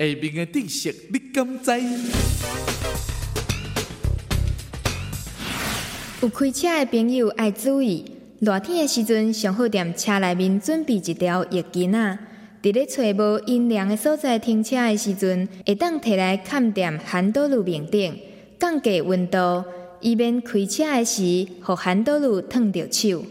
下面的知识你敢知？有开车的朋友要注意，热天的时阵上好在车内面准备一条浴巾啊。伫咧找无阴凉的所在停车的时阵，会当摕来盖点寒道路面顶，降低温度，以免开车的时候，让寒道路烫着手。